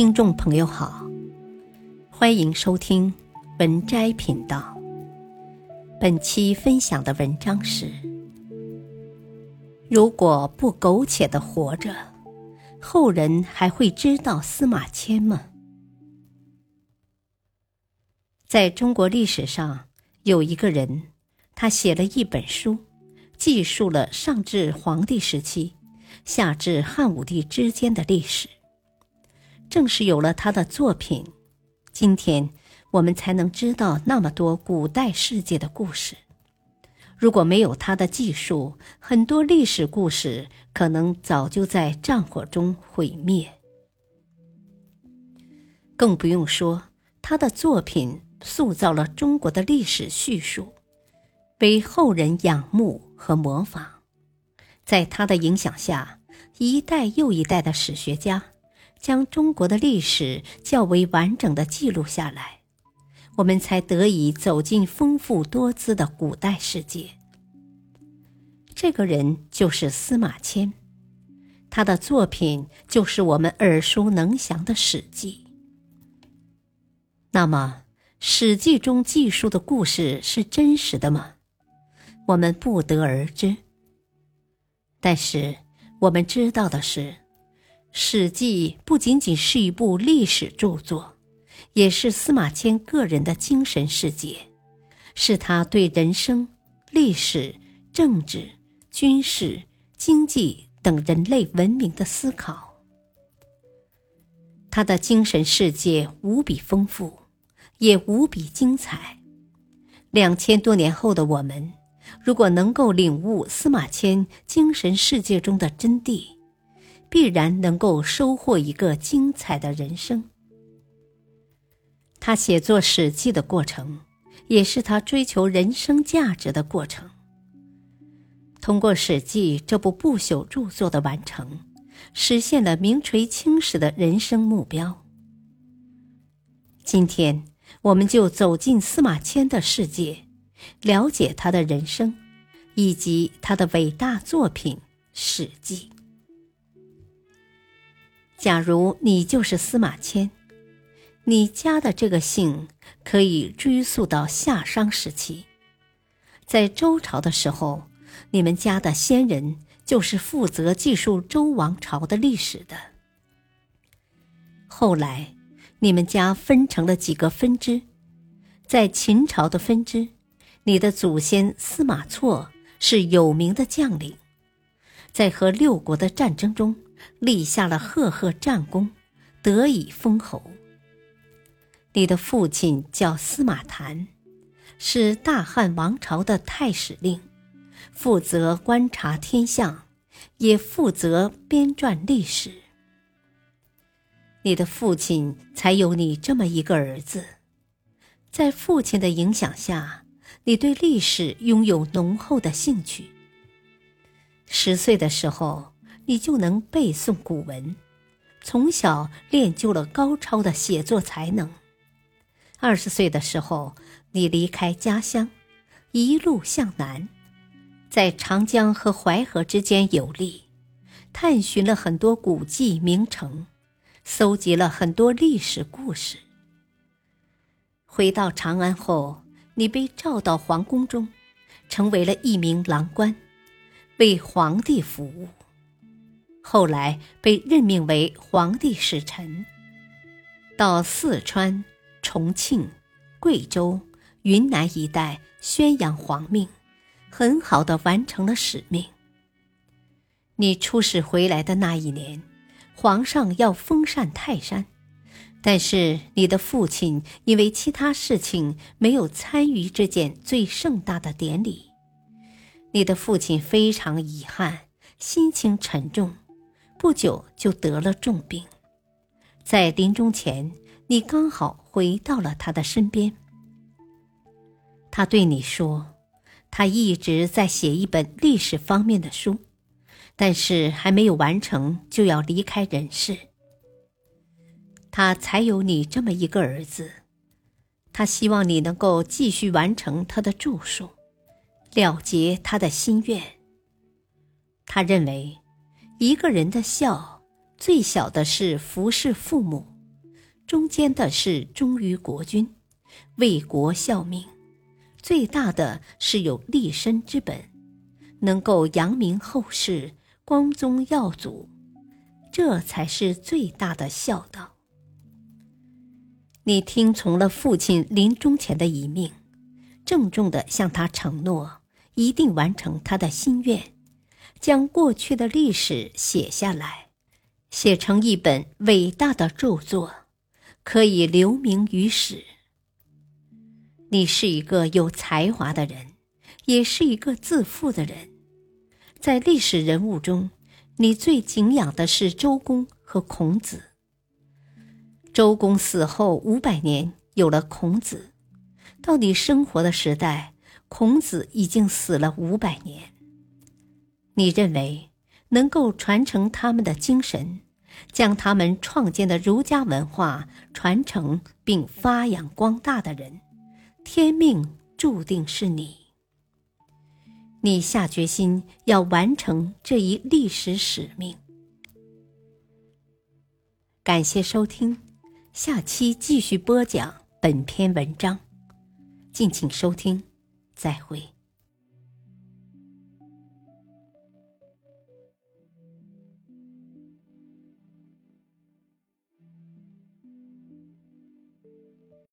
听众朋友好，欢迎收听文摘频道。本期分享的文章是：如果不苟且的活着，后人还会知道司马迁吗？在中国历史上，有一个人，他写了一本书，记述了上至皇帝时期，下至汉武帝之间的历史。正是有了他的作品，今天我们才能知道那么多古代世界的故事。如果没有他的记述，很多历史故事可能早就在战火中毁灭。更不用说他的作品塑造了中国的历史叙述，为后人仰慕和模仿。在他的影响下，一代又一代的史学家。将中国的历史较为完整的记录下来，我们才得以走进丰富多姿的古代世界。这个人就是司马迁，他的作品就是我们耳熟能详的《史记》。那么，《史记》中记述的故事是真实的吗？我们不得而知。但是，我们知道的是。《史记》不仅仅是一部历史著作，也是司马迁个人的精神世界，是他对人生、历史、政治、军事、经济等人类文明的思考。他的精神世界无比丰富，也无比精彩。两千多年后的我们，如果能够领悟司马迁精神世界中的真谛。必然能够收获一个精彩的人生。他写作《史记》的过程，也是他追求人生价值的过程。通过《史记》这部不朽著作的完成，实现了名垂青史的人生目标。今天，我们就走进司马迁的世界，了解他的人生，以及他的伟大作品《史记》。假如你就是司马迁，你家的这个姓可以追溯到夏商时期，在周朝的时候，你们家的先人就是负责记述周王朝的历史的。后来，你们家分成了几个分支，在秦朝的分支，你的祖先司马错是有名的将领，在和六国的战争中。立下了赫赫战功，得以封侯。你的父亲叫司马谈，是大汉王朝的太史令，负责观察天象，也负责编撰历史。你的父亲才有你这么一个儿子，在父亲的影响下，你对历史拥有浓厚的兴趣。十岁的时候。你就能背诵古文，从小练就了高超的写作才能。二十岁的时候，你离开家乡，一路向南，在长江和淮河之间游历，探寻了很多古迹名城，搜集了很多历史故事。回到长安后，你被召到皇宫中，成为了一名郎官，为皇帝服务。后来被任命为皇帝使臣，到四川、重庆、贵州、云南一带宣扬皇命，很好的完成了使命。你出使回来的那一年，皇上要封禅泰山，但是你的父亲因为其他事情没有参与这件最盛大的典礼，你的父亲非常遗憾，心情沉重。不久就得了重病，在临终前，你刚好回到了他的身边。他对你说：“他一直在写一本历史方面的书，但是还没有完成就要离开人世。他才有你这么一个儿子，他希望你能够继续完成他的著述，了结他的心愿。他认为。”一个人的孝，最小的是服侍父母，中间的是忠于国君，为国效命；最大的是有立身之本，能够扬名后世，光宗耀祖，这才是最大的孝道。你听从了父亲临终前的遗命，郑重地向他承诺，一定完成他的心愿，将过去的历史写下来，写成一本伟大的著作。可以留名于史。你是一个有才华的人，也是一个自负的人。在历史人物中，你最敬仰的是周公和孔子。周公死后五百年，有了孔子。到你生活的时代，孔子已经死了五百年。你认为能够传承他们的精神？将他们创建的儒家文化传承并发扬光大的人，天命注定是你。你下决心要完成这一历史使命。感谢收听，下期继续播讲本篇文章，敬请收听，再会。